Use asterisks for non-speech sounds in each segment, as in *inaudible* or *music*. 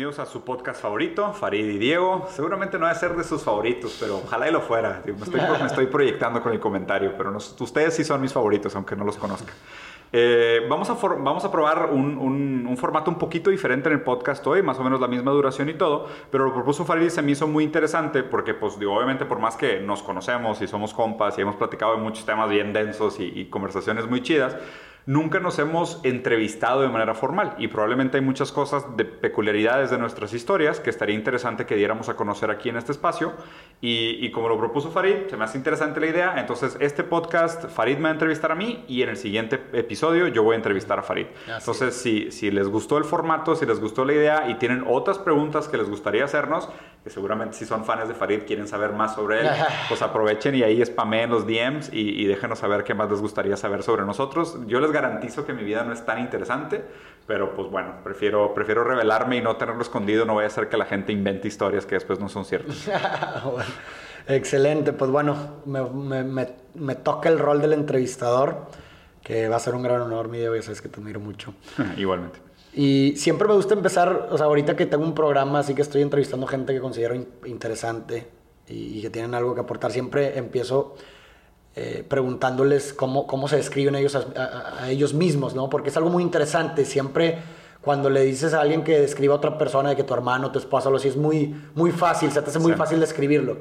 bienvenidos a su podcast favorito, Farid y Diego. Seguramente no va a ser de sus favoritos, pero ojalá y lo fuera. Me estoy, me estoy proyectando con el comentario, pero ustedes sí son mis favoritos, aunque no los conozca. Eh, vamos, a vamos a probar un, un, formato un poquito diferente en el podcast hoy, más o menos la misma duración y todo, pero lo propuso Farid y se me hizo muy interesante porque, pues, digo, obviamente por más que nos conocemos y somos compas y hemos platicado de muchos temas bien densos y, y conversaciones muy chidas, nunca nos hemos entrevistado de manera formal y probablemente hay muchas cosas de peculiaridades de nuestras historias que estaría interesante que diéramos a conocer aquí en este espacio y, como lo propuso Farid, se me hace interesante la idea, entonces este podcast Farid me va a entrevistar a mí y en el siguiente episodio yo voy a entrevistar a Farid. entonces si, si les gustó el formato, si les gustó la idea y tienen otras preguntas que les gustaría hacernos, que seguramente si son fans de Farid quieren saber más sobre él, *laughs* pues aprovechen y ahí spameen los DMs y, y déjenos saber qué más les gustaría saber sobre nosotros. Yo les garantizo que mi vida no es tan interesante, pero pues bueno, prefiero, prefiero revelarme y no tenerlo escondido, no voy a hacer que la gente invente historias que después no son ciertas. *laughs* Excelente, pues bueno, me, me, me, toca el rol del entrevistador, que va a ser un gran honor, mi Diego, ya sabes que te admiro mucho. *laughs* Igualmente. Y siempre me gusta empezar, o sea, ahorita que tengo un programa, así que estoy entrevistando gente que considero interesante y, que tienen algo que aportar, siempre empiezo eh, preguntándoles cómo, cómo se describen ellos a, ellos mismos, ¿no? Porque es algo muy interesante. Siempre cuando le dices a alguien que describa a otra persona, de que tu hermano, tu esposa, lo así, es muy, muy fácil, se te hace muy fácil describirlo.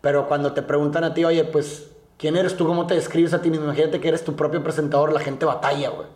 Pero cuando te preguntan a ti, oye, pues, ¿quién eres tú? ¿Cómo te describes a ti mismo? Imagínate que eres tu propio presentador, la gente batalla, güey.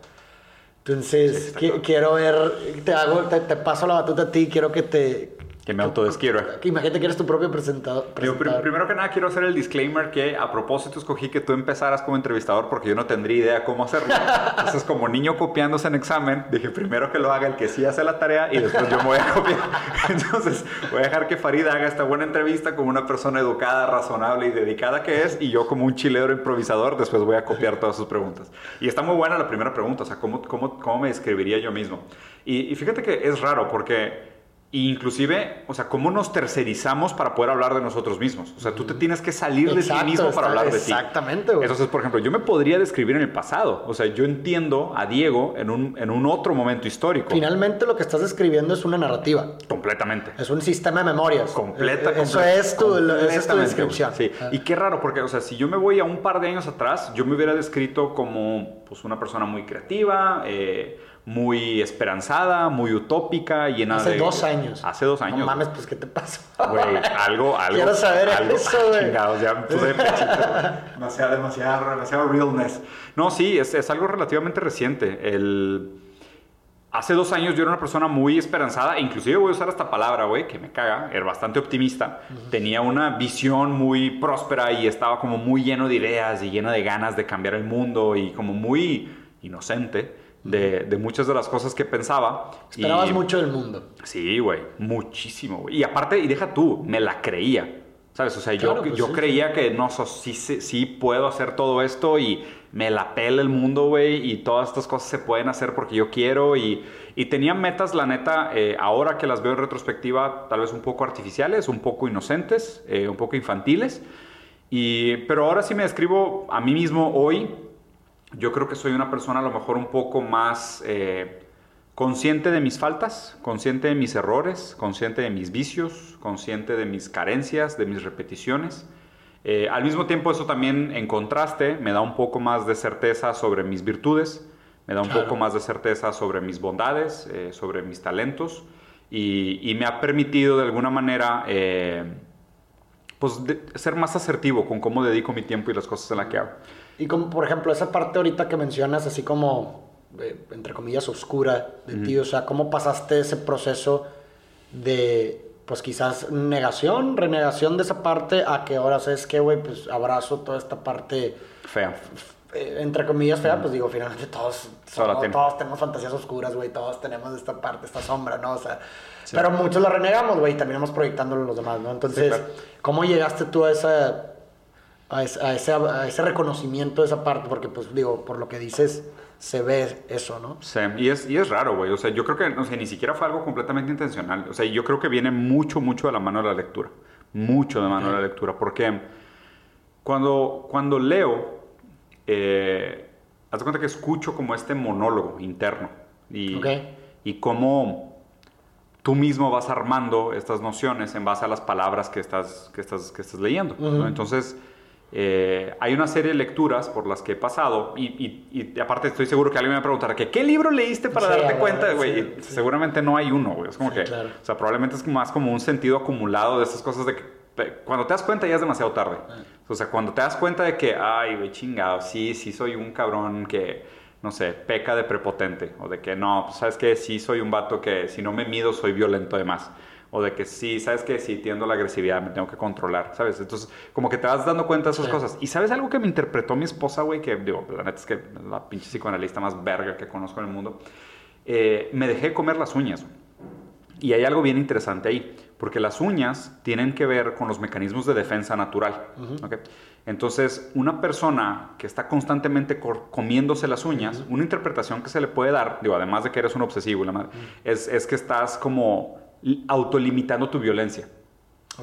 Entonces, quiero ver, te, hago, te, paso la batuta a ti, quiero que te, que me autodesquiera. Imagínate que eres tu propio presentador. primero que nada quiero hacer el disclaimer que a propósito escogí que tú empezaras como entrevistador porque yo no tendría idea cómo hacerlo. Entonces como niño copiándose en examen, dije primero que lo haga el que sí hace la tarea y después yo me voy a copiar. *laughs* Entonces voy a dejar que Farid haga esta buena entrevista como una persona educada, razonable y dedicada que es y yo como un chilero improvisador después voy a copiar todas sus preguntas. Y está muy buena la primera pregunta, o sea, ¿cómo, cómo, cómo me describiría yo mismo? Y, y fíjate que es raro porque inclusive, o sea, cómo nos tercerizamos para poder hablar de nosotros mismos. O sea, tú te tienes que salir de ti mismo para hablar de ti. Exactamente. Entonces, por ejemplo, yo me podría describir en el pasado. O sea, yo entiendo a Diego en un, en un otro momento histórico. Finalmente lo que estás describiendo es una narrativa. Completamente. Es un sistema de memorias. Completa. Eh, eso es tu, es tu descripción. Sí. Ah. Y qué raro, porque, o sea, si yo me voy a un par de años atrás, yo me hubiera descrito como pues, una persona muy creativa, eh, muy esperanzada, muy utópica, llena de... Hace dos años. Hace dos años. No mames, pues, ¿qué te pasó? Güey, algo, *laughs* algo... Quiero saber eso, *laughs* güey. Chingados, ya me puse de pechito. *laughs* demasiado, demasiado, demasiado realness. No, sí, es, es algo relativamente reciente. El... Hace dos años yo era una persona muy esperanzada, inclusive voy a usar esta palabra, güey, que me caga, era bastante optimista. Tenía una visión muy próspera y estaba como muy lleno de ideas y lleno de ganas de cambiar el mundo y como muy inocente de, muchas de las cosas que pensaba. Esperabas mucho del mundo. Sí, güey, muchísimo, güey. Y aparte, y deja tú, me la creía. ¿Sabes? O sea, yo, pues yo creía que no, sí, sí, puedo hacer todo esto y me la pela el mundo, güey, y todas estas cosas se pueden hacer porque yo quiero. Y, y tenía metas, la neta, eh, ahora que las veo en retrospectiva, tal vez un poco artificiales, un poco inocentes, eh, un poco infantiles. Y, pero ahora sí me describo a mí mismo hoy yo creo que soy una persona a lo mejor un poco más eh, consciente de mis faltas, consciente de mis errores, consciente de mis vicios, consciente de mis carencias, de mis repeticiones. Eh, al mismo tiempo eso también en contraste me da un poco más de certeza sobre mis virtudes, me da un poco más de certeza sobre mis bondades, eh, sobre mis talentos y, me ha permitido de alguna manera pues, ser más asertivo con cómo dedico mi tiempo y las cosas en las que hago. Y como, por ejemplo, esa parte ahorita que mencionas, así como, eh, entre comillas, oscura de ti, o sea, ¿cómo pasaste ese proceso de, pues quizás negación, renegación de esa parte, a que ahora sabes que, güey, pues abrazo toda esta parte... Fea. Eh, entre comillas fea, pues digo, finalmente todos, todos tenemos fantasías oscuras, güey, todos tenemos esta parte, esta sombra, ¿no? O sea, pero muchos la renegamos, güey, y terminamos proyectándolo a los demás, ¿no? Entonces, ¿cómo llegaste tú a esa a ese, reconocimiento de esa parte, porque pues digo, por lo que dices, se ve eso, ¿no? Sí, y es, y es raro, güey. O sea, yo creo que, no sé, ni siquiera fue algo completamente intencional. O sea, yo creo que viene mucho, mucho de la mano de la lectura. Mucho de mano de la lectura. Porque cuando, cuando leo, eh, haz de cuenta que escucho como este monólogo interno. Y, y cómo tú mismo vas armando estas nociones en base a las palabras que estás, que estás, que estás leyendo. Entonces, eh, hay una serie de lecturas por las que he pasado y, y, aparte estoy seguro que alguien me va a preguntar que, ¿qué libro leíste para darte cuenta? Güey, seguramente no hay uno, güey. Es como que, o sea, probablemente es más como un sentido acumulado de estas cosas de que cuando te das cuenta ya es demasiado tarde. Ah. O sea, cuando te das cuenta de que, ay, güey, chingado, sí, sí soy un cabrón que no sé, peca de prepotente, o de que no, pues, sabes que sí soy un vato que si no me mido soy violento además, o de que sí, sabes que sí tiendo la agresividad, me tengo que controlar, ¿sabes? Entonces, como que te vas dando cuenta de esas cosas. Y sabes algo que me interpretó mi esposa, güey, que digo, la neta es que la pinche psicoanalista más verga que conozco en el mundo, eh, me dejé comer las uñas. Y hay algo bien interesante ahí, porque las uñas tienen que ver con los mecanismos de defensa natural. ¿okay? Entonces, una persona que está constantemente comiéndose las uñas, una interpretación que se le puede dar, digo, además de que eres un obsesivo, es, que estás como autolimitando tu violencia.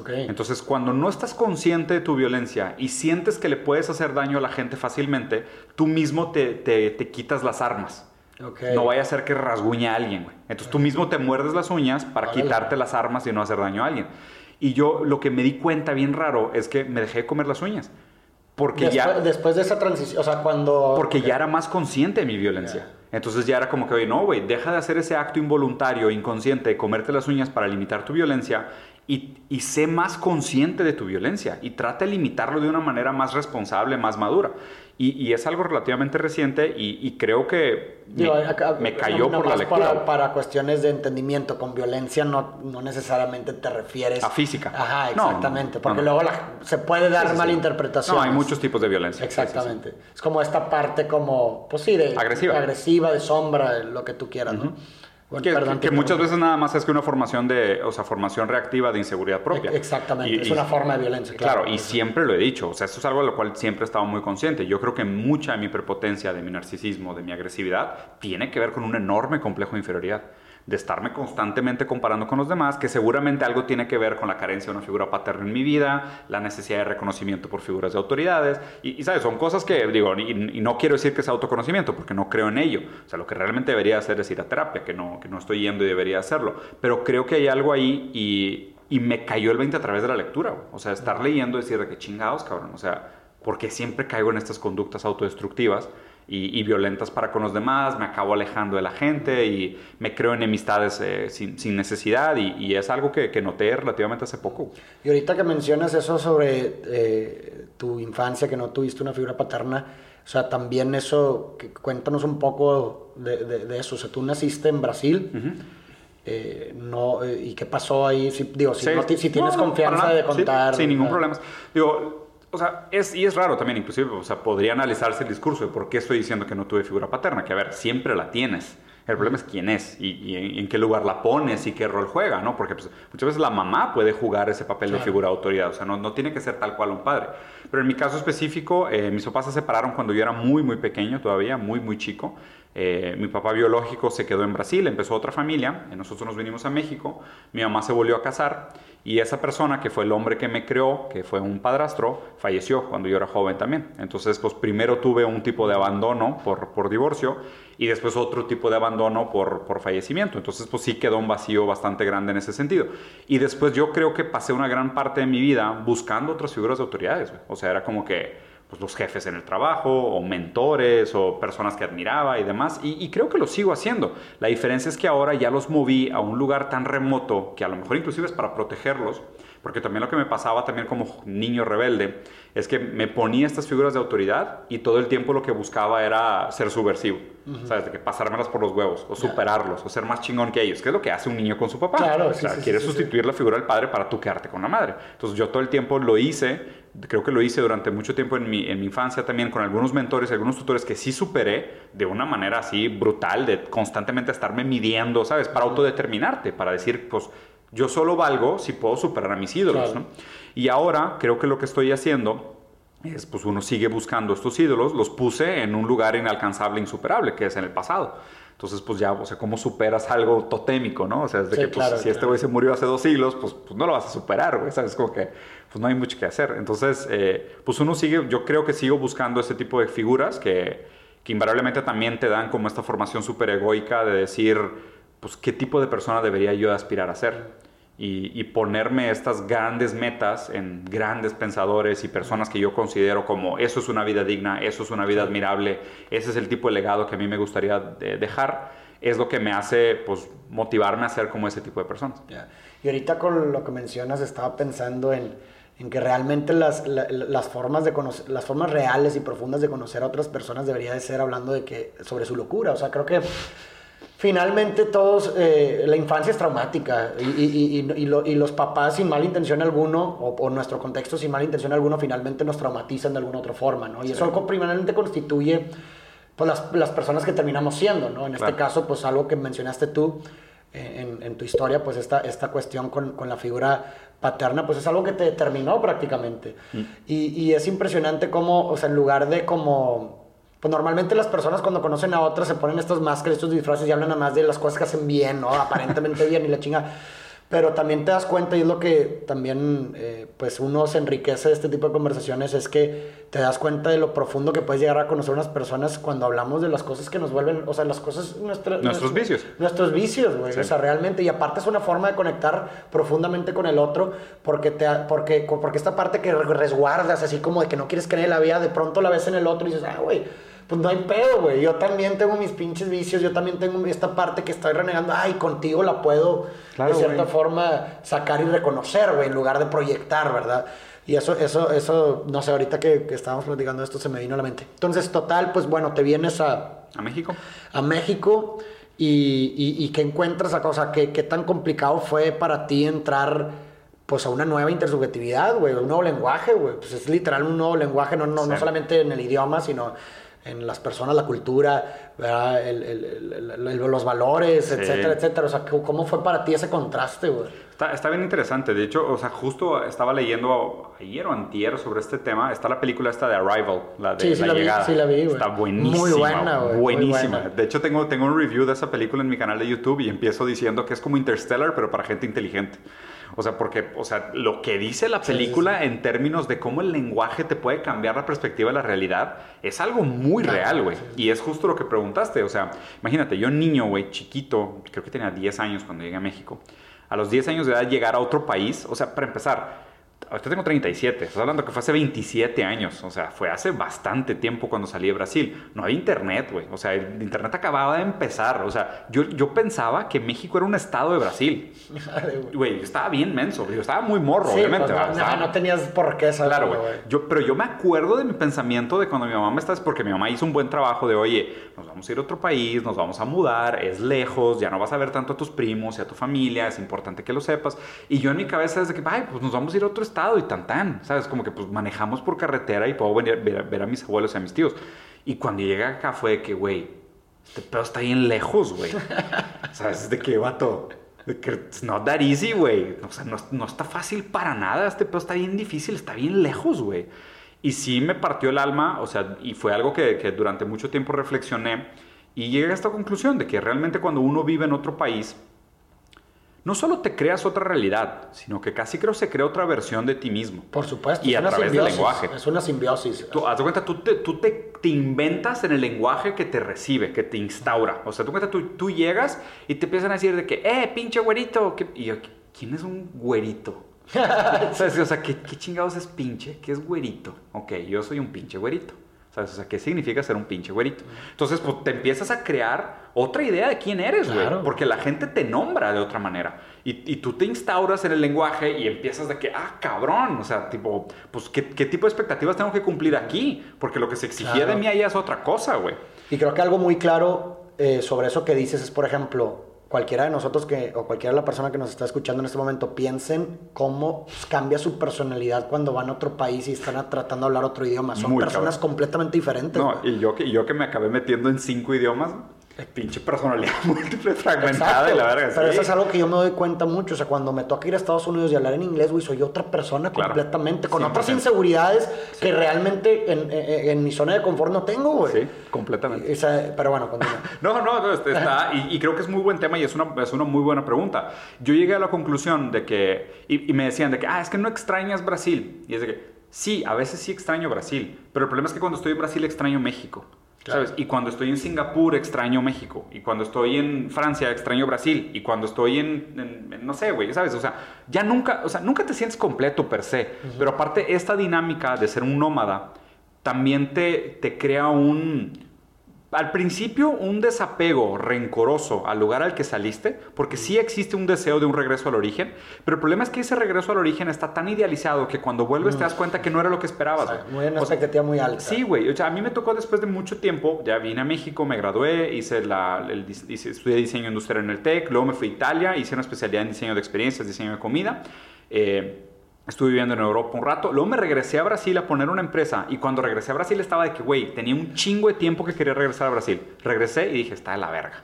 Entonces, cuando no estás consciente de tu violencia y sientes que le puedes hacer daño a la gente fácilmente, tú mismo te, quitas las armas. No vaya a ser que rasguñe a alguien. Entonces, tú mismo te muerdes las uñas para quitarte las armas y no hacer daño a alguien. Y yo lo que me di cuenta bien raro es que me dejé de comer las uñas. Porque después, ya... Después de esa transición, o sea, cuando... Porque ya era más consciente de mi violencia. Entonces ya era como que, oye, no, güey, deja de hacer ese acto involuntario, inconsciente, de comerte las uñas para limitar tu violencia y, y, sé más consciente de tu violencia y trata de limitarlo de una manera más responsable, más madura. Y, es algo relativamente reciente y, creo que me, cayó por la lectura. Para, para, cuestiones de entendimiento, con violencia no, no, necesariamente te refieres... A física. Ajá, exactamente, porque luego se puede dar mala interpretación. No, hay muchos tipos de violencia. Exactamente. Es como esta parte como, pues sí, de... Agresiva. Agresiva, de sombra, lo que tú quieras, ¿no? Que, muchas veces nada más es que una formación de, o sea, formación reactiva de inseguridad propia. Exactamente, es una forma de violencia. Claro, y siempre lo he dicho, o sea, esto es algo de lo cual siempre he estado muy consciente. Yo creo que mucha de mi prepotencia, de mi narcisismo, de mi agresividad, tiene que ver con un enorme complejo de inferioridad de estarme constantemente comparando con los demás, que seguramente algo tiene que ver con la carencia de una figura paterna en mi vida, la necesidad de reconocimiento por figuras de autoridades, y, sabes, son cosas que digo, y, no quiero decir que sea autoconocimiento, porque no creo en ello, o sea, lo que realmente debería hacer es ir a terapia, que no, que no estoy yendo y debería hacerlo, pero creo que hay algo ahí y, y me cayó el 20 a través de la lectura, o sea, estar leyendo y decir de que chingados, cabrón, o sea, porque siempre caigo en estas conductas autodestructivas y, violentas para con los demás, me acabo alejando de la gente y me creo enemistades eh, sin, sin, necesidad y, es algo que, que, noté relativamente hace poco. Y ahorita que mencionas eso sobre eh, tu infancia, que no tuviste una figura paterna, o sea, también eso, que, cuéntanos un poco de, de, eso, o sea, tú naciste en Brasil. Eh, no, ¿Y qué pasó ahí? Si, digo, si, si tienes confianza de contar. sin ningún problema. Digo, o sea, es, y es raro también, inclusive, o sea, podría analizarse el discurso de por qué estoy diciendo que no tuve figura paterna, que a ver, siempre la tienes. El problema es quién es y, en, qué lugar la pones y qué rol juega, ¿no? Porque pues, muchas veces la mamá puede jugar ese papel de figura de autoridad, o sea, no, no, tiene que ser tal cual un padre. Pero en mi caso específico, eh, mis papás se separaron cuando yo era muy, muy pequeño todavía, muy, muy chico. Eh, mi papá biológico se quedó en Brasil, empezó otra familia, nosotros nos vinimos a México, mi mamá se volvió a casar y esa persona que fue el hombre que me creó, que fue un padrastro, falleció cuando yo era joven también. Entonces, pues primero tuve un tipo de abandono por, por divorcio y después otro tipo de abandono por, por fallecimiento. Entonces, pues sí quedó un vacío bastante grande en ese sentido. Y después yo creo que pasé una gran parte de mi vida buscando otras figuras de autoridades. O sea, era como que pues, los jefes en el trabajo, o mentores, o personas que admiraba y demás. Y, creo que lo sigo haciendo. La diferencia es que ahora ya los moví a un lugar tan remoto que a lo mejor inclusive es para protegerlos, porque también lo que me pasaba también como niño rebelde es que me ponía estas figuras de autoridad y todo el tiempo lo que buscaba era ser subversivo. ¿Sabes? De que pasármelas por los huevos, o superarlos, o ser más chingón que ellos, que es lo que hace un niño con su papá. Claro, o sea, quiere sustituir la figura del padre para tú quedarte con la madre. Entonces yo todo el tiempo lo hice creo que lo hice durante mucho tiempo en mi, en mi infancia también con algunos mentores, algunos tutores que sí superé de una manera así brutal, de constantemente estarme midiendo, ¿sabes? Para autodeterminarte, para decir, pues yo solo valgo si puedo superar a mis ídolos, ¿no? Y ahora creo que lo que estoy haciendo es, pues uno sigue buscando estos ídolos, los puse en un lugar inalcanzable, insuperable, que es en el pasado. Entonces, pues ya, o sea, ¿cómo superas algo totémico, no? O sea, es de que, pues, si este güey se murió hace dos siglos, pues, pues no lo vas a superar, güey, ¿sabes? Como que, pues no hay mucho que hacer. Entonces, eh, pues uno sigue, yo creo que sigo buscando ese tipo de figuras que, que invariablemente también te dan como esta formación súper egoica de decir, pues, qué tipo de persona debería yo aspirar a ser. Y, y, ponerme estas grandes metas en grandes pensadores y personas que yo considero como eso es una vida digna, eso es una vida admirable, ese es el tipo de legado que a mí me gustaría dejar, es lo que me hace pues, motivarme a ser como ese tipo de personas. Y ahorita con lo que mencionas estaba pensando en, en que realmente las, las, formas de conocer, las formas reales y profundas de conocer a otras personas debería de ser hablando de que sobre su locura. O sea, creo que finalmente todos, eh, la infancia es traumática y, y, y, y, los papás sin mala intención alguno, o, nuestro contexto sin mala intención alguno, finalmente nos traumatizan de alguna otra forma, ¿no? Y eso primeramente constituye pues, las, las, personas que terminamos siendo, ¿no? En este caso, pues algo que mencionaste tú en, en, tu historia, pues esta, esta cuestión con, con, la figura paterna, pues es algo que te determinó prácticamente. Mm. Y, es impresionante cómo, o sea, en lugar de como pues normalmente las personas cuando conocen a otras se ponen estas máscaras, estos disfraces y hablan nada más de las cosas que hacen bien, ¿no? Aparentemente bien y la chinga. Pero también te das cuenta, y es lo que también eh, pues uno se enriquece de este tipo de conversaciones, es que te das cuenta de lo profundo que puedes llegar a conocer unas personas cuando hablamos de las cosas que nos vuelven, o sea, las cosas... nuestros vicios. Nuestros vicios, güey. O sea, realmente. Y aparte es una forma de conectar profundamente con el otro, porque, te, porque, porque esta parte que resguardas, así como de que no quieres creer en la vida, de pronto la ves en el otro y dices, ah, güey pues no hay pedo, güey. Yo también tengo mis pinches vicios, yo también tengo esta parte que estoy renegando. Ay, contigo la puedo de cierta forma sacar y reconocer, güey, en lugar de proyectar, ¿verdad? Y eso, eso, eso, no sé, ahorita que, que, estábamos platicando esto se me vino a la mente. Entonces, total, pues bueno, te vienes a... A México. A México y, y, y que encuentras a cosa, ¿qué, qué tan complicado fue para ti entrar pues a una nueva intersubjetividad, güey, un nuevo lenguaje, güey. Pues es literal un nuevo lenguaje, no, no, no solamente en el idioma, sino en las personas, la cultura, el, el, los valores, etcétera, etcétera. O sea, ¿cómo fue para ti ese contraste, güey? Está, está, bien interesante. De hecho, o sea, justo estaba leyendo ayer o antier sobre este tema. Está la película esta de Arrival, la de sí, sí la, llegada. Vi, sí, la vi, güey. Está buenísima. Muy buena, güey. Buenísima. De hecho, tengo, tengo un review de esa película en mi canal de YouTube y empiezo diciendo que es como Interstellar, pero para gente inteligente. O sea, porque, o sea, lo que dice la película en términos de cómo el lenguaje te puede cambiar la perspectiva de la realidad es algo muy real, güey. Y es justo lo que preguntaste. O sea, imagínate, yo niño, güey, chiquito, creo que tenía 10 años cuando llegué a México. A los 10 años de edad llegar a otro país, o sea, para empezar, ahorita tengo 37, estás hablando que fue hace 27 años, o sea, fue hace bastante tiempo cuando salí de Brasil. No había internet, güey, o sea, el internet acababa de empezar, o sea, yo, yo pensaba que México era un estado de Brasil. Güey, yo estaba bien menso, yo estaba muy morro, obviamente. Pues no, no, tenías por qué saberlo, Claro, güey. Yo, pero yo me acuerdo de mi pensamiento de cuando mi mamá me estaba, porque mi mamá hizo un buen trabajo de, oye, nos vamos a ir a otro país, nos vamos a mudar, es lejos, ya no vas a ver tanto a tus primos y a tu familia, es importante que lo sepas. Y yo en mi cabeza desde que, ay, pues nos vamos a ir a otro estado y tan tan, ¿sabes? Como que pues manejamos por carretera y puedo venir ver, ver a mis abuelos y a mis tíos. Y cuando llegué acá fue que, güey, este pedo está bien lejos, güey. ¿Sabes? De qué vato. De que it's not that easy, güey. O sea, no, no, está fácil para nada. Este pedo está bien difícil, está bien lejos, güey. Y sí me partió el alma, o sea, y fue algo que, que durante mucho tiempo reflexioné y llegué a esta conclusión de que realmente cuando uno vive en otro país, no solo te creas otra realidad, sino que casi creo se crea otra versión de ti mismo. Por supuesto. Y a través del lenguaje. Es una simbiosis. Tú, haz de cuenta, tú, te, tú te, te, inventas en el lenguaje que te recibe, que te instaura. O sea, tú, cuenta, tú, tú llegas y te empiezan a decir de que, eh, pinche güerito. Y yo, ¿quién es un güerito? *laughs* o sea, ¿qué, ¿qué chingados es pinche? ¿Qué es güerito? Ok, yo soy un pinche güerito. ¿Sabes? O sea, ¿qué significa ser un pinche güerito? Entonces, pues te empiezas a crear otra idea de quién eres, güey. Porque la gente te nombra de otra manera. Y, y, tú te instauras en el lenguaje y empiezas de que, ah, cabrón. O sea, tipo, pues, ¿qué, qué tipo de expectativas tengo que cumplir aquí? Porque lo que se exigía de mí allá es otra cosa, güey. Y creo que algo muy claro eh, sobre eso que dices es, por ejemplo, cualquiera de nosotros que, o cualquiera de la persona que nos está escuchando en este momento, piensen cómo cambia su personalidad cuando van a otro país y están tratando de hablar otro idioma. Son personas completamente diferentes. No, y yo, y yo que me acabé metiendo en cinco idiomas, pinche personalidad *laughs* múltiple, fragmentada y la verga. Pero eso es algo que yo me doy cuenta mucho. O sea, cuando me toca ir a Estados Unidos y hablar en inglés, güey, soy otra persona completamente, con otras inseguridades que realmente en, en, mi zona de confort no tengo, güey. Sí, completamente. pero bueno, continúa. *laughs* no, no, este, está, y, y, creo que es muy buen tema y es una, es una muy buena pregunta. Yo llegué a la conclusión de que, y, y me decían de que, ah, es que no extrañas Brasil. Y es de que, sí, a veces sí extraño Brasil, pero el problema es que cuando estoy en Brasil extraño México. ¿Sabes? Y cuando estoy en Singapur extraño México. Y cuando estoy en Francia extraño Brasil. Y cuando estoy en, no sé, güey, ¿sabes? O sea, ya nunca, o sea, nunca te sientes completo per se. Pero aparte, esta dinámica de ser un nómada también te, te crea un, al principio un desapego rencoroso al lugar al que saliste, porque sí existe un deseo de un regreso al origen, pero el problema es que ese regreso al origen está tan idealizado que cuando vuelves te das cuenta que no era lo que esperabas. muy una expectativa muy alta. Sí, güey. O sea, a mí me tocó después de mucho tiempo, ya vine a México, me gradué, hice la, el, estudié diseño industrial en el TEC, luego me fui a Italia, hice una especialidad en diseño de experiencias, diseño de comida. Eh, Estuve viviendo en Europa un rato. Luego me regresé a Brasil a poner una empresa. Y cuando regresé a Brasil estaba de que, güey, tenía un chingo de tiempo que quería regresar a Brasil. Regresé y dije, está de la verga.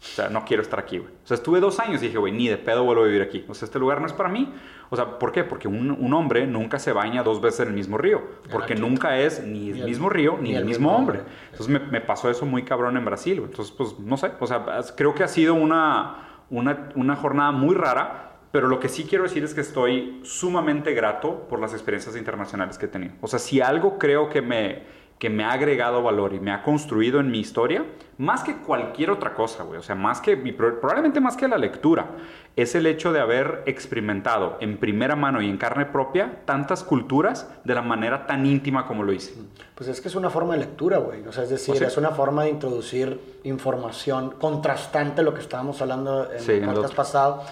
O sea, no quiero estar aquí, güey. O sea, estuve dos años y dije, güey, ni de pedo vuelvo a vivir aquí. O sea, este lugar no es para mí. O sea, ¿por qué? Porque un, un hombre nunca se baña dos veces en el mismo río. Porque nunca es ni el mismo río ni, el, mismo hombre. Entonces me, me, pasó eso muy cabrón en Brasil. Entonces, pues, no sé. O sea, creo que ha sido una, una, una jornada muy rara pero lo que sí quiero decir es que estoy sumamente grato por las experiencias internacionales que he tenido. O sea, si algo creo que me, que me ha agregado valor y me ha construido en mi historia, más que cualquier otra cosa, güey. O sea, más que, probablemente más que la lectura, es el hecho de haber experimentado en primera mano y en carne propia tantas culturas de la manera tan íntima como lo hice. Pues es que es una forma de lectura, güey. O sea, es decir, es una forma de introducir información contrastante, lo que estábamos hablando en el podcast pasado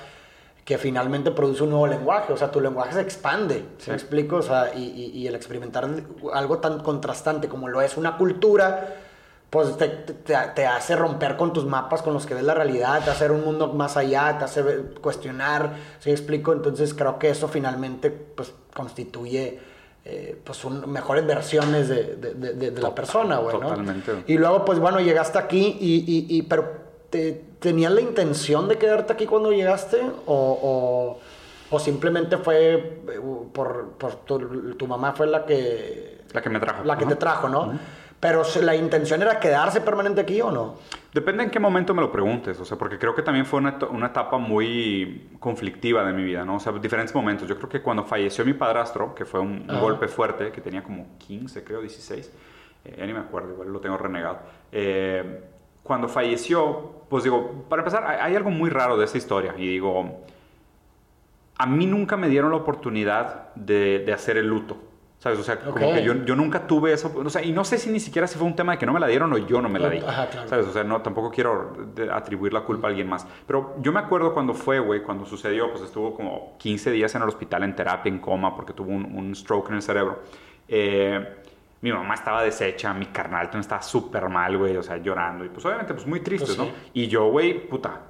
que finalmente produce un nuevo lenguaje, o sea, tu lenguaje se expande, ¿se me explico? O sea, y, y, el experimentar algo tan contrastante como lo es una cultura, pues te, te, te, hace romper con tus mapas, con los que ves la realidad, te hace ver un mundo más allá, te hace cuestionar, ¿sí me explico? Entonces creo que eso finalmente, pues, constituye... Eh, pues un, mejores versiones de, de, de, la persona, güey, ¿no? Totalmente. Y luego, pues bueno, llegaste aquí y, y, y pero te, ¿tenías la intención de quedarte aquí cuando llegaste? ¿O, o, simplemente fue eh, por, por tu, mamá fue la que... La que me trajo. La que te trajo, ¿no? Pero la intención era quedarse permanente aquí o no? Depende en qué momento me lo preguntes, o sea, porque creo que también fue una, una, etapa muy conflictiva de mi vida, ¿no? O sea, diferentes momentos. Yo creo que cuando falleció mi padrastro, que fue un, golpe fuerte, que tenía como 15, creo, 16, eh, ya ni me acuerdo, igual lo tengo renegado. Eh, cuando falleció, pues digo, para empezar, hay algo muy raro de esa historia. Y digo, a mí nunca me dieron la oportunidad de, de hacer el luto. ¿Sabes? O sea, como que yo, yo, nunca tuve eso. O sea, y no sé si ni siquiera si fue un tema de que no me la dieron o yo no me la di. Ajá, claro. ¿Sabes? O sea, no, tampoco quiero atribuir la culpa a alguien más. Pero yo me acuerdo cuando fue, güey, cuando sucedió, pues estuvo como 15 días en el hospital en terapia, en coma, porque tuvo un, un stroke en el cerebro. Eh, mi mamá estaba deshecha, mi carnal también estaba súper mal, güey, o sea, llorando. Y pues obviamente, pues muy triste, pues ¿no? Y yo, güey, puta,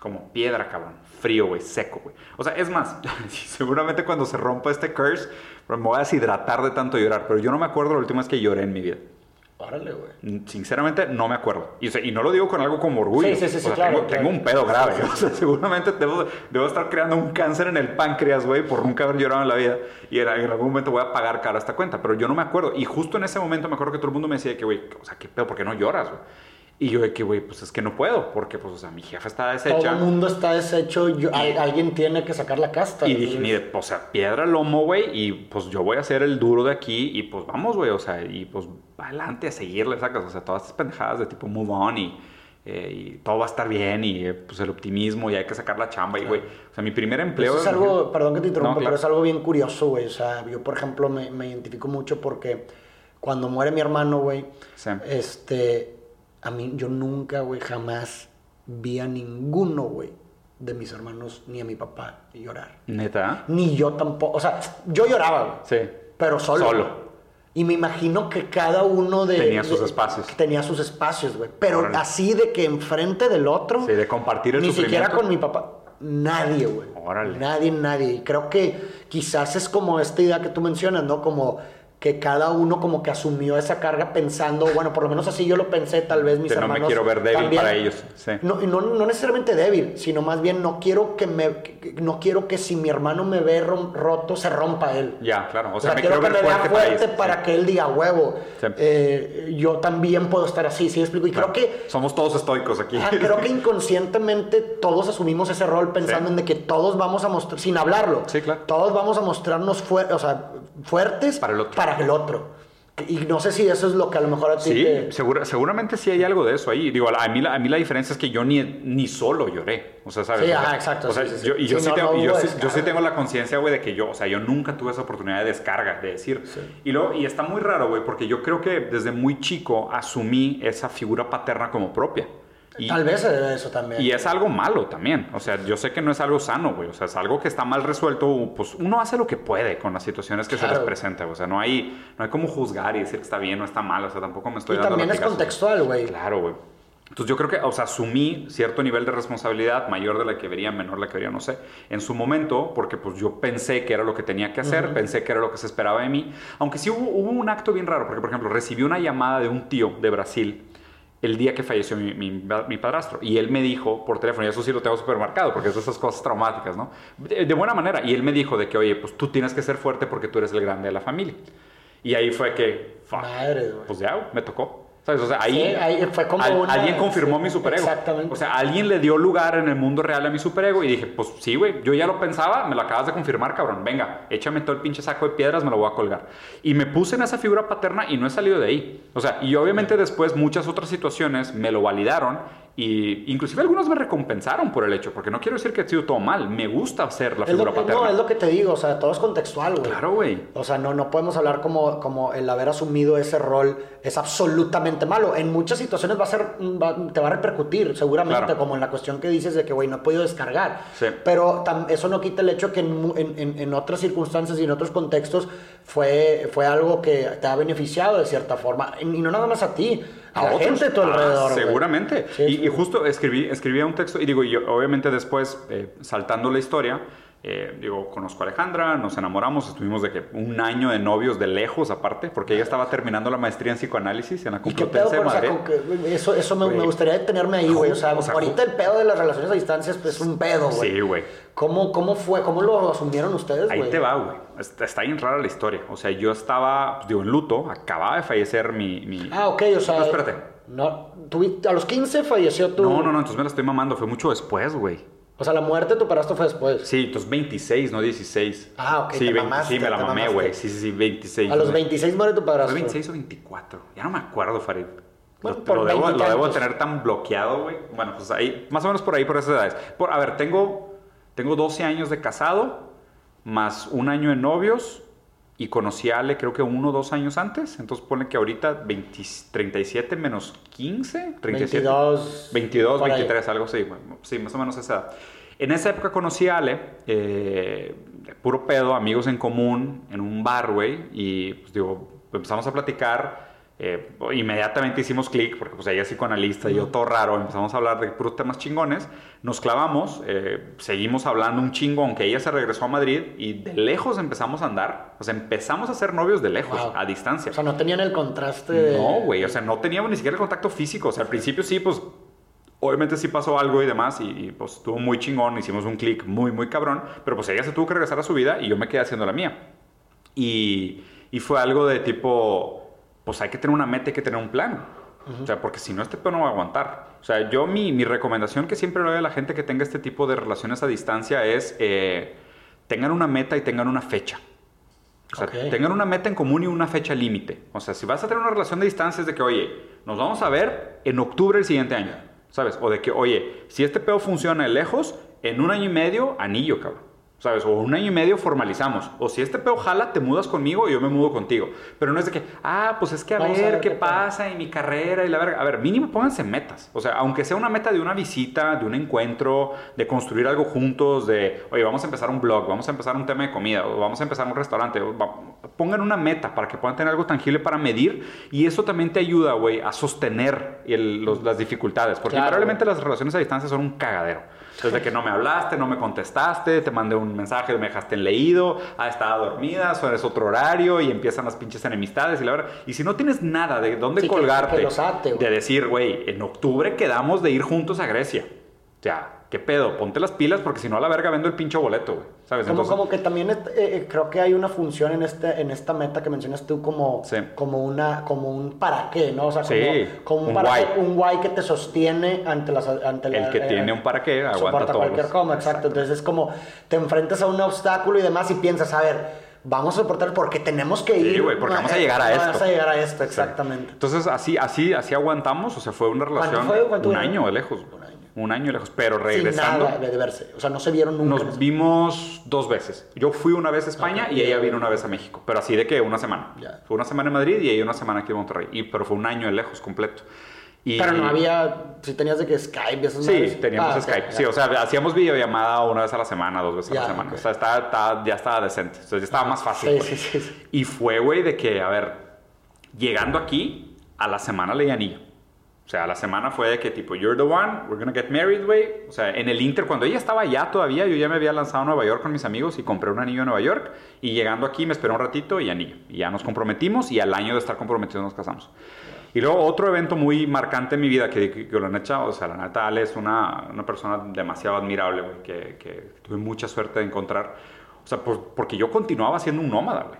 como piedra, cabrón. Frío, güey, seco, güey. O sea, es más, *laughs* seguramente cuando se rompa este curse, me voy a deshidratar de tanto llorar. Pero yo no me acuerdo la última vez que lloré en mi vida. Órale, güey. Sinceramente, no me acuerdo. Y, y, no lo digo con algo como orgullo. Sí, sí, sí, claro, tengo, un pedo grave. *laughs* O sea, seguramente debo, debo, estar creando un cáncer en el páncreas, güey, por nunca haber llorado en la vida. Y en, algún momento voy a pagar cara esta cuenta. Pero yo no me acuerdo. Y justo en ese momento me acuerdo que todo el mundo me decía que, güey, o sea, ¿qué pedo? ¿Por qué no lloras, güey? Y yo de que, güey, pues es que no puedo, porque, pues, o sea, mi jefa está deshecha. Todo el mundo está deshecho, yo, alguien tiene que sacar la casta. Y dije, mire, o sea, piedra lomo, güey, y pues yo voy a ser el duro de aquí, y pues vamos, güey, o sea, y pues adelante a seguirle, sacas, o sea, todas estas pendejadas de tipo move on y, eh, y todo va a estar bien, y eh, pues el optimismo, y hay que sacar la chamba, y güey, o sea, mi primer empleo. Eso es algo, perdón que te interrumpa, pero es algo bien curioso, güey, o sea, yo, por ejemplo, me, me identifico mucho porque cuando muere mi hermano, güey, este a mí, yo nunca, güey, jamás vi a ninguno, güey, de mis hermanos ni a mi papá llorar. ¿Neta? Ni yo tampoco. O sea, yo lloraba, güey. Sí. Pero solo. Solo. Y me imagino que cada uno de... Tenía sus espacios. Tenía sus espacios, güey. Pero así de que enfrente del otro... Sí, de compartir el Ni siquiera con mi papá. Nadie, güey. Órale. Nadie, nadie. Y creo que quizás es como esta idea que tú mencionas, ¿no? Como que cada uno como que asumió esa carga pensando, bueno, por lo menos así yo lo pensé, tal vez mis hermanos... No me quiero ver débil para ellos, sí. No, no, no, necesariamente débil, sino más bien no quiero que me... no quiero que si mi hermano me ve roto, se rompa él. Ya, claro. O sea, me quiero, que me vea fuerte para, que él diga, huevo, eh, yo también puedo estar así, ¿sí explico? Y creo que... Somos todos estoicos aquí. creo que *laughs* inconscientemente todos asumimos ese rol pensando en de que todos vamos a mostrar, sin hablarlo, sí, claro. todos vamos a mostrarnos o sea, fuertes para el otro para el otro. Y no sé si eso es lo que a lo mejor a ti Sí, te... segura- seguramente sí hay algo de eso ahí. Digo, a mí, a mí la diferencia es que yo ni, ni solo lloré. O sea, ¿sabes? Sí, O sea, ajá, exacto, O sea, sí, sí, yo, y yo Sí, no, tengo, no yo, yo sí tengo la conciencia, güey, de que yo, o sea, yo nunca tuve esa oportunidad de descarga, de decir. Y, luego, y está muy raro, güey, porque yo creo que desde muy chico asumí esa figura paterna como propia. Y, Tal vez eh, eso también. y es algo malo también. O sea, yo sé que no es algo sano, güey. O sea, es algo que está mal resuelto. Pues uno hace lo que puede con las situaciones que se Claro. les presentan. O sea, no hay, no hay como juzgar y decir que está bien o está mal. O sea, tampoco me estoy y dando también es contextual, güey. Claro, güey. Entonces yo creo que, o sea, asumí cierto nivel de responsabilidad, mayor de la que vería, menor de la que vería, no sé, en su momento, porque pues yo pensé que era lo que tenía que hacer, pensé que era lo que se esperaba de mí, aunque sí hubo, hubo un acto bien raro, porque por ejemplo recibí una llamada de un tío de Brasil el día que falleció mi, mi, mi padrastro, y él me dijo por teléfono, y eso sí lo tengo supermercado, porque es de esas cosas traumáticas, ¿no? De, de buena manera, y él me dijo de que, oye, pues tú tienes que ser fuerte porque tú eres el grande de la familia. Y ahí fue que, fuck, Madre, pues ya, me tocó. ¿Sabes? O sea, ahí, Sí, ahí fue como al- una- alguien confirmó sí, mi superego. exactamente. O sea, alguien le dio lugar en el mundo real a mi superego y dije, pues sí, güey, yo ya lo pensaba, me lo acabas de confirmar, cabrón. Venga, échame todo el pinche saco de piedras, me lo voy a colgar. Y me puse en esa figura paterna y no he salido de ahí. O sea, y obviamente después muchas otras situaciones me lo validaron y inclusive algunos me recompensaron por el hecho, porque no quiero decir que ha sido todo mal, me gusta ser la Es figura que- paterna. no, es lo que te digo, o sea, todo es contextual, güey. Claro, güey. O sea, no, no podemos hablar como, como el haber asumido ese rol es absolutamente malo. En muchas situaciones va a ser, va- te va a repercutir, seguramente, Claro. como en la cuestión que dices de que, güey, no he podido descargar. Sí. Pero tam- eso no quita el hecho que en- en- en otras circunstancias y en otros contextos fue, fue algo que te ha beneficiado de cierta forma. Y no nada más a ti, a, la otros. gente tu Ah, alrededor. seguramente. Sí, y, sí. y justo escribí, escribí un texto y digo, y yo, obviamente después, eh, saltando la historia, eh, digo, conozco a Alejandra, nos enamoramos, estuvimos de que un año de novios de lejos aparte, porque ella estaba terminando la maestría en psicoanálisis en la ¿Y qué pedo Complutense de con, o sea, Madrid. eso, eso me, gustaría detenerme ahí, güey. O sea, O sea, ahorita el pedo de las relaciones a distancia es- un pedo, güey. Sí, güey. ¿Cómo, ¿Cómo fue? ¿Cómo lo asumieron ustedes, Ahí te va, güey. Está, está bien rara la historia. O sea, yo estaba, pues, digo, en luto, acababa de fallecer mi... mi... Ah, ok, o sea... No, espérate. No, a los 15 falleció tu... No, no, no, entonces me la estoy mamando. Fue mucho después, güey. O sea, la muerte de tu padrastro fue después. Sí, entonces 26, no 16. Ah, ok, Sí, te 20 mamaste, sí me la te mamé, güey. Sí, sí, sí, 26. A los ¿no? 26 muere tu ¿Fue padrastro. 26 o 24? Ya no me acuerdo, Farid. Bueno, lo, lo debo, 20 lo debo tener tan bloqueado, güey. Bueno, pues ahí, más o menos por ahí, por esas edades. Por, a ver, tengo, tengo 12 años de casado, más un año de novios, y conocí a Ale creo que uno o dos años antes. Entonces pone que ahorita 20 37 menos 15, 37. 22. 22, por ahí. 23, algo así. bueno, sí, más o menos esa edad. En esa época conocí a Ale, eh, de puro pedo, amigos en común, en un bar, güey, y pues digo, empezamos a platicar. Eh, inmediatamente hicimos clic, porque pues ella es psicoanalista y yo todo raro, empezamos a hablar de puros temas chingones, nos clavamos, eh, seguimos hablando un chingo, aunque ella se regresó a Madrid y de lejos empezamos a andar, o sea, empezamos a ser novios de lejos, Wow. a distancia. O sea, no tenían el contraste de... No, güey, o sea, no teníamos ni siquiera el contacto físico. O sea, al principio sí, pues, obviamente sí pasó algo y demás, y, y, pues estuvo muy chingón, hicimos un clic muy, muy cabrón, pero pues ella se tuvo que regresar a su vida y yo me quedé haciendo la mía. Y, y fue algo de tipo, pues hay que tener una meta, hay que tener un plan. O sea, porque si no, este pedo no va a aguantar. O sea, yo mi, mi recomendación que siempre le doy a la gente que tenga este tipo de relaciones a distancia es, eh, tengan una meta y tengan una fecha. O sea, Ok. tengan una meta en común y una fecha límite. O sea, si vas a tener una relación de distancia es de que, oye, nos vamos a ver en octubre del siguiente año, ¿sabes? O de que, oye, si este pedo funciona de lejos, en un año y medio, anillo, cabrón. ¿Sabes? O un año y medio formalizamos. O si este pedo jala, te mudas conmigo y yo me mudo contigo. Pero no es de que, ah, pues es que a, a ver, ver qué pasa en mi carrera y la verga. A ver, mínimo pónganse metas. O sea, aunque sea una meta de una visita, de un encuentro, de construir algo juntos, de, oye, vamos a empezar un blog, vamos a empezar un tema de comida, o vamos a empezar un restaurante. o va- Pongan una meta para que puedan tener algo tangible para medir y eso también te ayuda, güey, a sostener el- los- las dificultades. Porque Claro. probablemente las relaciones a distancia son un cagadero. Desde que no me hablaste, no me contestaste, te mandé un mensaje, me dejaste en leído, ah, estaba dormida, o es otro horario y empiezan las pinches enemistades y la verdad. Y si no tienes nada de dónde Sí, colgarte, que ate, de decir, güey, en octubre quedamos de ir juntos a Grecia. O sea, ¿qué pedo? Ponte las pilas porque si no a la verga vendo el pinche boleto, güey. ¿Sabes? Como, Entonces, como que también eh, eh, creo que hay una función en este en esta meta que mencionas tú como, Sí. como una como un para qué, ¿no? O sea, como, Sí, como un, un para why. qué, un guay que te sostiene ante las ante el la- que eh, tiene un para qué aguanta todos. cualquier coma, exacto. Entonces es como te enfrentas a un obstáculo y demás y piensas, a ver, vamos a soportar porque tenemos que ir. Sí, güey, porque vamos a llegar a esto. Vamos a llegar a esto, exactamente. Entonces, así, así, así aguantamos, o sea, fue una relación. fue? ¿Cuánto un año de lejos. Un año lejos, pero Sin regresando. nada de verse. O sea, no se vieron nunca. Nos vimos dos veces. Yo fui una vez a España Ok. y ella vino una vez a México. Pero así de que una semana. Ya. Fue una semana en Madrid y ella una semana aquí en Monterrey. Y, pero fue un año de lejos completo. Y, Pero no había. Si tenías de que Skype esas Sí, teníamos Ah, Skype. ya. Sí, o sea, hacíamos videollamada una vez a la semana, dos veces a Ya, la semana. ok. O sea, estaba, estaba- ya estaba decente. O sea, ya estaba más fácil. Sí, pues. sí, sí, sí. Y fue, güey, de que, a ver, llegando aquí, a la semana leí anillo. O sea, la semana fue de que tipo, you're the one, we're gonna get married, güey. O sea, en el Inter, cuando ella estaba allá todavía, yo ya me había lanzado a Nueva York con mis amigos y compré un anillo en Nueva York. Y llegando aquí me esperó un ratito y anillo. Y ya nos comprometimos y al año de estar comprometidos nos casamos. Y luego otro evento muy marcante en mi vida que, que, que la neta, o sea, la neta Ale es una, una persona demasiado admirable, güey, que, que tuve mucha suerte de encontrar. O sea, por- porque yo continuaba siendo un nómada, güey.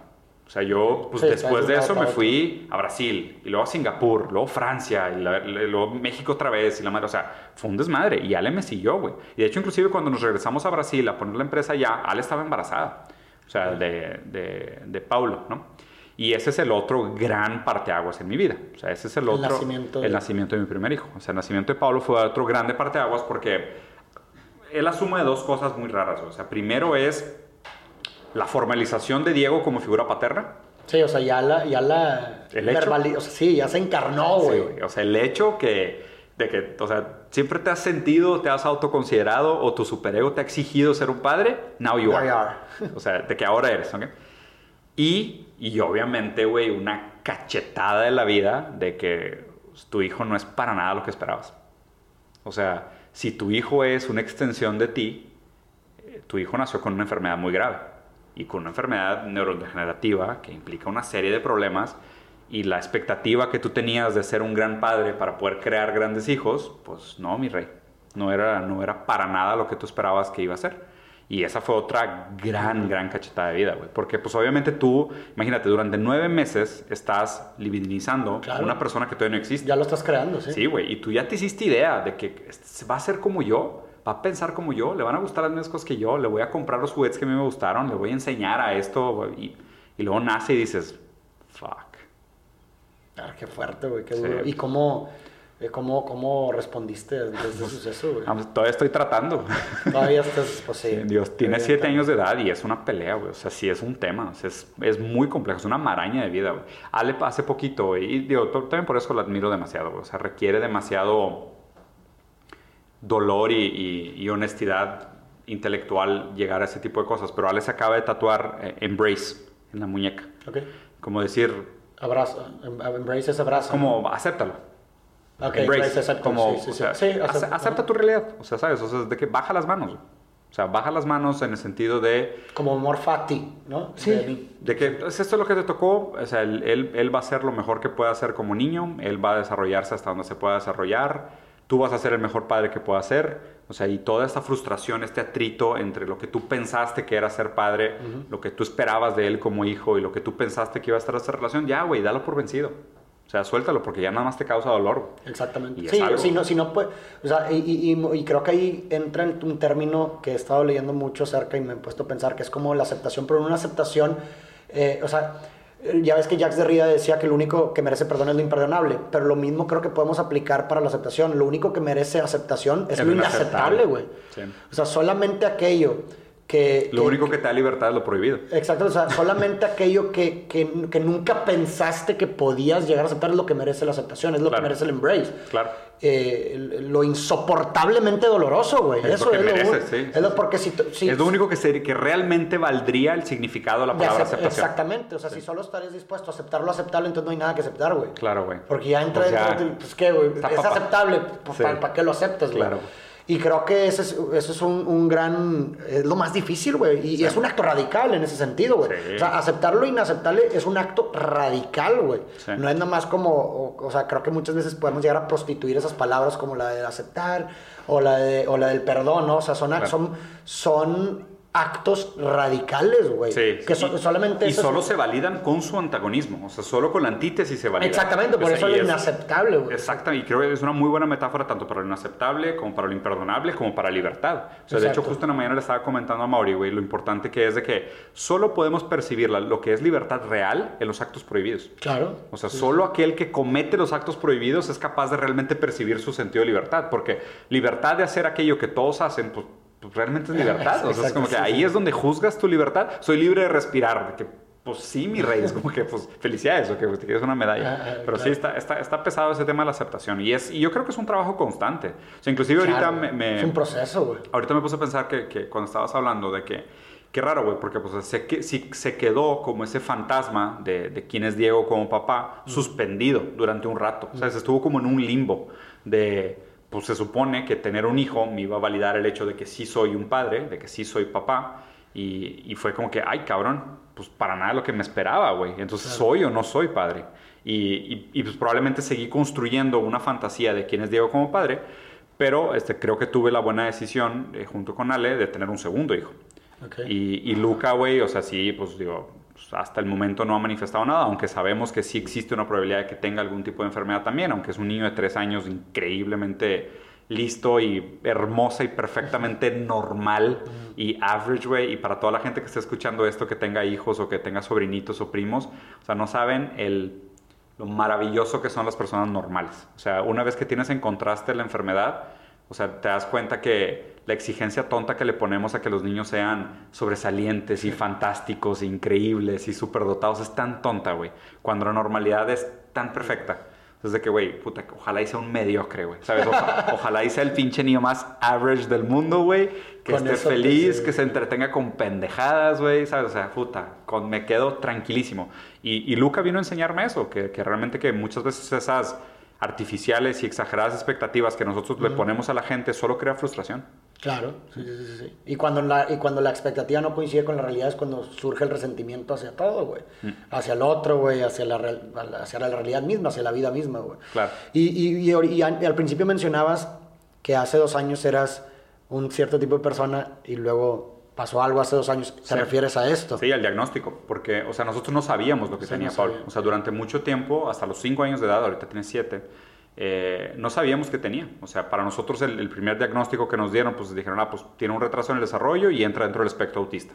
O sea, yo, pues Sí, después de eso me fui a Brasil, y luego a Singapur, luego Francia, y, la- luego México otra vez, y la madre, o sea, fue un desmadre, y Ale me siguió, güey. Y de hecho, inclusive cuando nos regresamos a Brasil a poner la empresa ya, Ale estaba embarazada, o sea, de, de, de Paulo, ¿no? Y ese es el otro gran parteaguas en mi vida. O sea, ese es el El otro. nacimiento de- el nacimiento de mi primer hijo. O sea, el nacimiento de Pablo fue otro grande parteaguas porque suma de dos cosas muy raras. O sea, primero es la formalización de Diego como figura paterna. Sí, o sea, ya la. Ya la ¿El hecho? o sea, sí, ya se encarnó, Sí, güey. güey. O sea, el hecho que, de que, o sea, siempre te has sentido, te has autoconsiderado o tu superego te ha exigido ser un padre, now you Now are. are. O sea, de que ahora eres, ¿ok? Y, y obviamente, güey, una cachetada de la vida de que tu hijo no es para nada lo que esperabas. O sea, si tu hijo es una extensión de ti, eh, tu hijo nació con una enfermedad muy grave y con una enfermedad neurodegenerativa que implica una serie de problemas y la expectativa que tú tenías de ser un gran padre para poder crear grandes hijos, pues no, mi rey, no era, no era para nada lo que tú esperabas que iba a ser. Y esa fue otra gran, gran cachetada de vida, güey. Porque pues obviamente tú, imagínate, durante nueve meses estás libidinizando Claro. a una persona que todavía no existe. Ya lo estás creando, sí. Sí, güey. Y tú ya te hiciste idea de que va a ser como yo, va a pensar como yo, le van a gustar las mismas cosas que yo, le voy a comprar los juguetes que a mí me gustaron, le voy a enseñar a esto. Y, y luego nace y dices, fuck. Ah, qué fuerte, güey, qué Sí. duro. ¿Y cómo, eh, cómo, cómo respondiste desde ese suceso, güey? Vamos, Todavía estoy tratando. Todavía estás, pues sí. Dios, tiene siete años de edad y es una pelea, güey. O sea, sí es un tema. O sea, es, es muy complejo. Es una maraña de vida, güey. Ale hace poquito, güey. Y digo, también por eso lo admiro demasiado, güey. O sea, requiere demasiado dolor y, y- y honestidad intelectual llegar a ese tipo de cosas. Pero Ale se acaba de tatuar eh, Embrace en la muñeca. Ok. Como decir, Abrazo. em- Embrace es abrazo. como, acéptalo. Ok, Embrace. acepto. como, sí, sí, o sí. sea, Sí, ace- acepto. acepta tu realidad. O sea, ¿sabes? O sea, de que baja las manos. O sea, baja las manos en el sentido de... Como amor fati, ¿no? De mí. De que pues, esto es lo que te tocó, o sea, él, él, él va a hacer lo mejor que pueda hacer como niño, él va a desarrollarse hasta donde se pueda desarrollar, tú vas a ser el mejor padre que pueda ser, o sea, y toda esta frustración, este atrito entre lo que tú pensaste que era ser padre, lo que tú esperabas de él como hijo y lo que tú pensaste que iba a estar esa relación, ya, güey, dalo por vencido. O sea, suéltalo porque ya nada más te causa dolor. Exactamente. Y Sí, si no, si no pues, o sea, y, y- y- creo que ahí entra en un término que he estado leyendo mucho acerca y me he puesto a pensar que es como la aceptación, pero una aceptación, eh, o sea, ya ves que Jacques Derrida decía que lo único que merece perdón es lo imperdonable, pero lo mismo creo que podemos aplicar para la aceptación. Lo único que merece aceptación es, Es lo inaceptable, inaceptable. güey. Sí. O sea, solamente aquello que... Lo que- único que te da libertad es lo prohibido. Exacto, o sea, solamente aquello que, que, nunca pensaste que podías llegar a aceptar es lo que merece la aceptación, es lo Claro. que merece el embrace. Claro. Eh, lo insoportablemente doloroso, güey. Es Eso lo que es lo, mereces, sí, es lo sí, porque si, tú- si- es lo único que, se- que realmente valdría el significado de la palabra acep- aceptación. Exactamente, o sea, si solo estarías dispuesto a aceptar lo aceptable, entonces no hay nada que aceptar, güey. Claro, güey. Porque ya entra Pues dentro de pues qué, güey, es papá. aceptable, pues, Sí. ¿para, qué lo aceptas, güey? Claro. Y creo que ese es, eso es un, un gran, es lo más difícil, güey, y es un acto radical en ese sentido, güey. Sí. O sea, aceptar lo inaceptable es un acto radical, güey. Sí. No es nada más como, o, o sea, creo que muchas veces podemos llegar a prostituir esas palabras como la de aceptar o la, de, o la del perdón, ¿no? O sea, son, Claro. son, son actos radicales, güey. Sí. Que so- Y- solamente Y solo es- se validan con su antagonismo. O sea, solo con la antítesis se validan. Exactamente, por O sea, eso es inaceptable, güey. Exacto, y creo que es una muy buena metáfora tanto para lo inaceptable como para lo imperdonable como para libertad. O sea, de hecho, justo en la mañana le estaba comentando a Mauri, güey, lo importante que es de que solo podemos percibir la- lo que es libertad real en los actos prohibidos. Claro. O sea, solo aquel que comete los actos prohibidos es capaz de realmente percibir su sentido de libertad, porque libertad de hacer aquello que todos hacen, pues, pues, realmente es *laughs* libertad. O sea, es como que sí, ahí sí. es donde juzgas tu libertad. Soy libre de respirar. de que, pues sí, mi rey, es como que, pues, felicidades, o que pues, te quieres una medalla. Ah, ah, Pero sí, claro. está, está, está pesado ese tema de la aceptación. Y, es, y yo creo que es un trabajo constante. O sea, inclusive ahorita Claro, me, me- Es un proceso, güey. Ahorita me puse a pensar que, que cuando estabas hablando de que, qué raro, güey, porque pues se, que, sí, se quedó como ese fantasma de, de quién es Diego como papá suspendido durante un rato. O sea, se estuvo como en un limbo de, pues se supone que tener un hijo me iba a validar el hecho de que sí soy un padre, de que sí soy papá. Y, y fue como que, ay, cabrón, pues para nada lo que me esperaba, güey. Entonces, ¿soy o no soy padre? Y, y- y, pues probablemente seguí construyendo una fantasía de quién es Diego como padre, pero este, creo que tuve la buena decisión, eh, junto con Ale, de tener un segundo hijo. Y, y Luca, güey, o sea, sí, pues digo, pues, hasta el momento no ha manifestado nada, aunque sabemos que sí existe una probabilidad de que tenga algún tipo de enfermedad también, aunque es un niño de tres años increíblemente listo y hermosa y perfectamente normal y average, güey, y para toda la gente que esté escuchando esto, que tenga hijos o que tenga sobrinitos o primos, o sea, no saben el, lo maravilloso que son las personas normales. O sea, una vez que tienes en contraste la enfermedad, o sea, te das cuenta que la exigencia tonta que le ponemos a que los niños sean sobresalientes y fantásticos, e increíbles y superdotados es tan tonta, güey. Cuando la normalidad es tan perfecta. Entonces, de que, güey, puta, ojalá hice un mediocre, güey. ¿Sabes? Oja- *laughs* ojalá hice el pinche niño más average del mundo, güey. Que Con esté feliz, que se entretenga con pendejadas, güey. ¿Sabes? O sea, puta, con, me quedo tranquilísimo. Y, y Luca vino a enseñarme eso, que, que realmente que muchas veces esas artificiales y exageradas expectativas que nosotros le ponemos a la gente solo crea frustración. Claro, sí, sí, sí. Y cuando, la, y cuando la expectativa no coincide con la realidad es cuando surge el resentimiento hacia todo, güey. Mm. Hacia el otro, güey, hacia la, hacia la realidad misma, hacia la vida misma, güey. Claro. Y, y, y, al, principio mencionabas que hace dos años eras un cierto tipo de persona y luego pasó algo hace dos años. ¿Te Sí. refieres a esto? Sí, al diagnóstico, porque, o sea, nosotros no sabíamos lo que Sí, tenía no Pablo. O sea, durante mucho tiempo, hasta los 5 años de edad, ahorita tiene 7, no sabíamos qué tenía. O sea, para nosotros el, el primer diagnóstico que nos dieron, pues dijeron, ah, pues tiene un retraso en el desarrollo y entra dentro del espectro autista.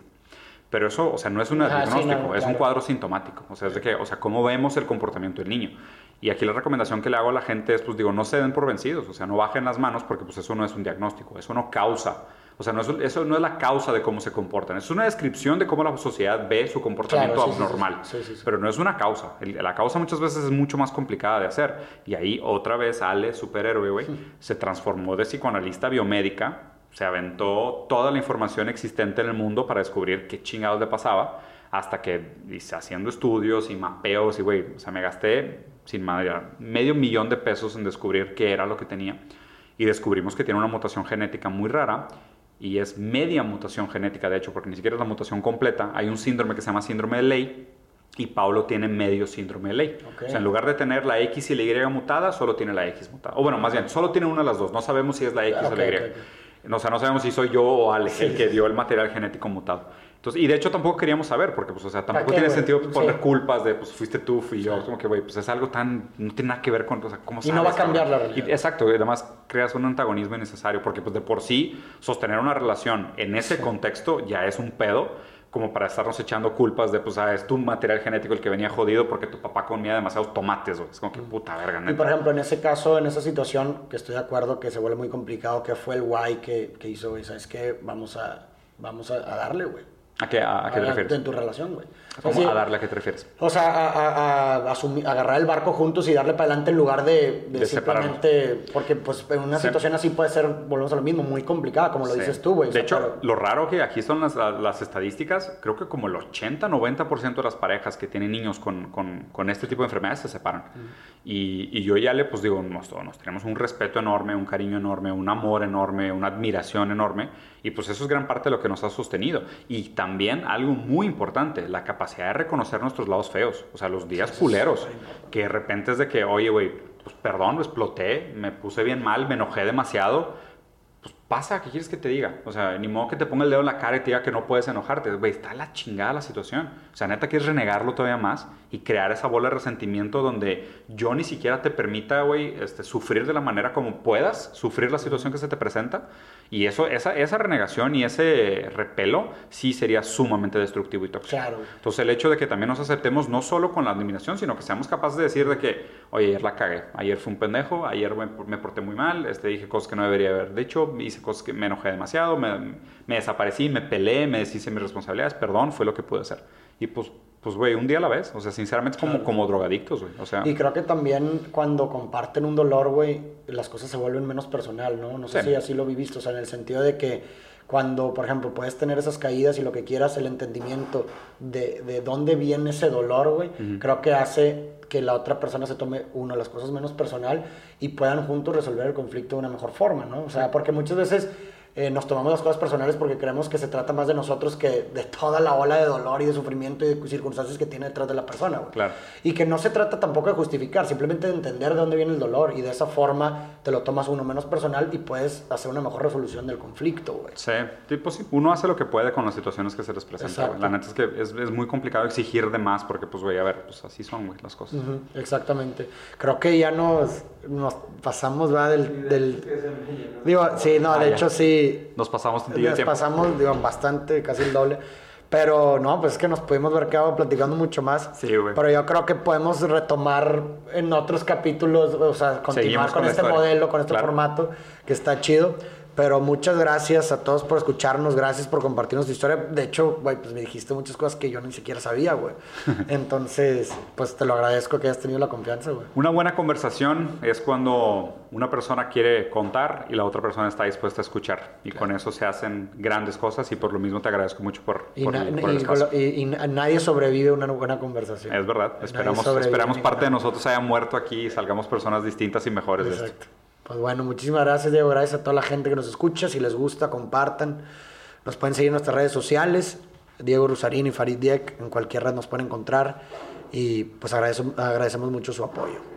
Pero eso, o sea, no es un Ah, sí, diagnóstico, no, es un claro. cuadro sintomático. O sea, es de que, o sea, cómo vemos el comportamiento del niño. Y aquí la recomendación que le hago a la gente es, pues digo, no se den por vencidos, o sea, no bajen las manos porque pues eso no es un diagnóstico, eso no causa, o sea, no es, eso no es la causa de cómo se comportan, es una descripción de cómo la sociedad ve su comportamiento Claro, sí, abnormal, sí, sí, sí. pero no es una causa. El- la causa muchas veces es mucho más complicada de hacer. Y ahí otra vez Ale, superhéroe, güey, se transformó de psicoanalista biomédica, se aventó toda la información existente en el mundo para descubrir qué chingados le pasaba, hasta que haciendo estudios y mapeos y, güey, o sea, me gasté sin madre medio millón de pesos en descubrir qué era lo que tenía. Y descubrimos que tiene una mutación genética muy rara y es media mutación genética, de hecho, porque ni siquiera es la mutación completa. Hay un síndrome que se llama síndrome de Ley y Paulo tiene medio síndrome de Ley. O sea, en lugar de tener la X y la Y mutada, solo tiene la X mutada. O bueno, más bien, solo tiene una de las dos. No sabemos si es la X Ah, o la Y. o sea, no sabemos si soy yo o Ale el que dio el material genético mutado. Entonces, y de hecho tampoco queríamos saber, porque pues, o sea, tampoco qué, tiene güey? sentido poner Sí. culpas de, pues fuiste tú, fui yo. Como que, güey, pues es algo tan, no tiene nada que ver con, o sea, ¿cómo Y no va a cambiar cabrón? la realidad. Y- exacto, y además creas un antagonismo innecesario, porque pues de por sí sostener una relación en ese contexto ya es un pedo, como para estarnos echando culpas de, pues, ah, es tu material genético el que venía jodido porque tu papá comía demasiados tomates, güey. Es como que puta verga, Y neta. por ejemplo, en ese caso, en esa situación, que estoy de acuerdo que se vuelve muy complicado, que fue el guay que, que hizo, güey, ¿sabes qué? Vamos a, vamos a, a darle, güey. ¿A qué, a, a qué te refieres? En tu relación, güey. O ¿Cómo sí, a darle a qué te refieres? O sea, a, a- asumir- agarrar el barco juntos y darle para adelante en lugar de, de De separarnos. simplemente... Porque pues en una Sí. situación así puede ser, volvemos a lo mismo, muy complicada, como lo Sí. dices tú, güey. o De sea, hecho, pero- lo raro que aquí son las, las estadísticas, creo que como el 80-90% de las parejas que tienen niños con, con- con este tipo de enfermedades se separan. Y, y yo ya le, pues digo, nos, nos tenemos un respeto enorme, un cariño enorme, un amor enorme, una admiración enorme. Y pues eso es gran parte de lo que nos ha sostenido. Y también algo muy importante, la capacidad de reconocer nuestros lados feos, o sea, los días culeros, que de repente es de que, oye, güey, pues perdón, lo exploté, me puse bien mal, me enojé demasiado pues pasa, ¿qué quieres que te diga? O sea, ni modo que te ponga el dedo en la cara y te diga que no puedes enojarte. Güey, está la chingada la situación. O sea, neta quieres renegarlo todavía más y crear esa bola de resentimiento donde yo ni siquiera te permita, güey, este, sufrir de la manera como puedas, sufrir la situación que se te presenta. Y eso, esa, esa renegación y ese repelo sí sería sumamente destructivo y tóxico. Claro. Entonces, el hecho de que también nos aceptemos no solo con la eliminación, sino que seamos capaces de decir de que, oye, ayer la cagué, ayer fue un pendejo, ayer me, me porté muy mal, este, dije cosas que no debería haber dicho, hice cosas que me enojé demasiado, me, me desaparecí, me peleé, me deshice mis responsabilidades, perdón, fue lo que pude hacer. Y pues, pues, güey, un día a la vez. O sea, sinceramente es como, como drogadictos, güey. O sea, Y creo que también cuando comparten un dolor, güey, las cosas se vuelven menos personal, ¿no? No sé Sí. si así lo viviste, o sea, en el sentido de que cuando, por ejemplo, puedes tener esas caídas y lo que quieras, el entendimiento de, de dónde viene ese dolor, güey, creo que hace que la otra persona se tome, uno, las cosas menos personal y puedan juntos resolver el conflicto de una mejor forma, ¿no? O sea, porque muchas veces eh, nos tomamos las cosas personales porque creemos que se trata más de nosotros que de toda la ola de dolor y de sufrimiento y de circunstancias que tiene detrás de la persona, güey. Claro. Y que no se trata tampoco de justificar, simplemente de entender de dónde viene el dolor y de esa forma te lo tomas uno menos personal y puedes hacer una mejor resolución del conflicto, güey. Sí, tipo sí, uno hace lo que puede con las situaciones que se les presentan. La neta es que es, es muy complicado exigir de más porque, pues, güey, a ver, pues así son, güey, las cosas. Ujú, exactamente. Creo que ya nos, nos pasamos, va, del... del... Digo, sí, no, Ah, de ya. hecho sí, Nos pasamos tantillo de nos pasamos, digo, bastante, casi el doble. Pero no, pues es que nos pudimos ver quedado platicando mucho más. Sí, güey. Pero yo creo que podemos retomar en otros capítulos, o sea, continuar Seguimos con, con este modelo, con este Claro. formato, que está chido. Pero muchas gracias a todos por escucharnos, gracias por compartirnos tu historia. De hecho, güey, pues me dijiste muchas cosas que yo ni siquiera sabía, güey. *laughs* Entonces, pues te lo agradezco que hayas tenido la confianza, güey. Una buena conversación es cuando una persona quiere contar y la otra persona está dispuesta a escuchar. Y con eso se hacen grandes cosas y por lo mismo te agradezco mucho por, Y, por el, por el y- espacio. y- y na- nadie sobrevive a una buena conversación. Es verdad. Esperamos, esperamos parte de nosotros haya muerto aquí y salgamos personas distintas y mejores de esto. Pues bueno, muchísimas gracias, Diego. Gracias a toda la gente que nos escucha. Si les gusta, compartan. Nos pueden seguir en nuestras redes sociales. Diego Rusarín y Farid Diek. En cualquier red nos pueden encontrar. Y pues agradecemos mucho su apoyo.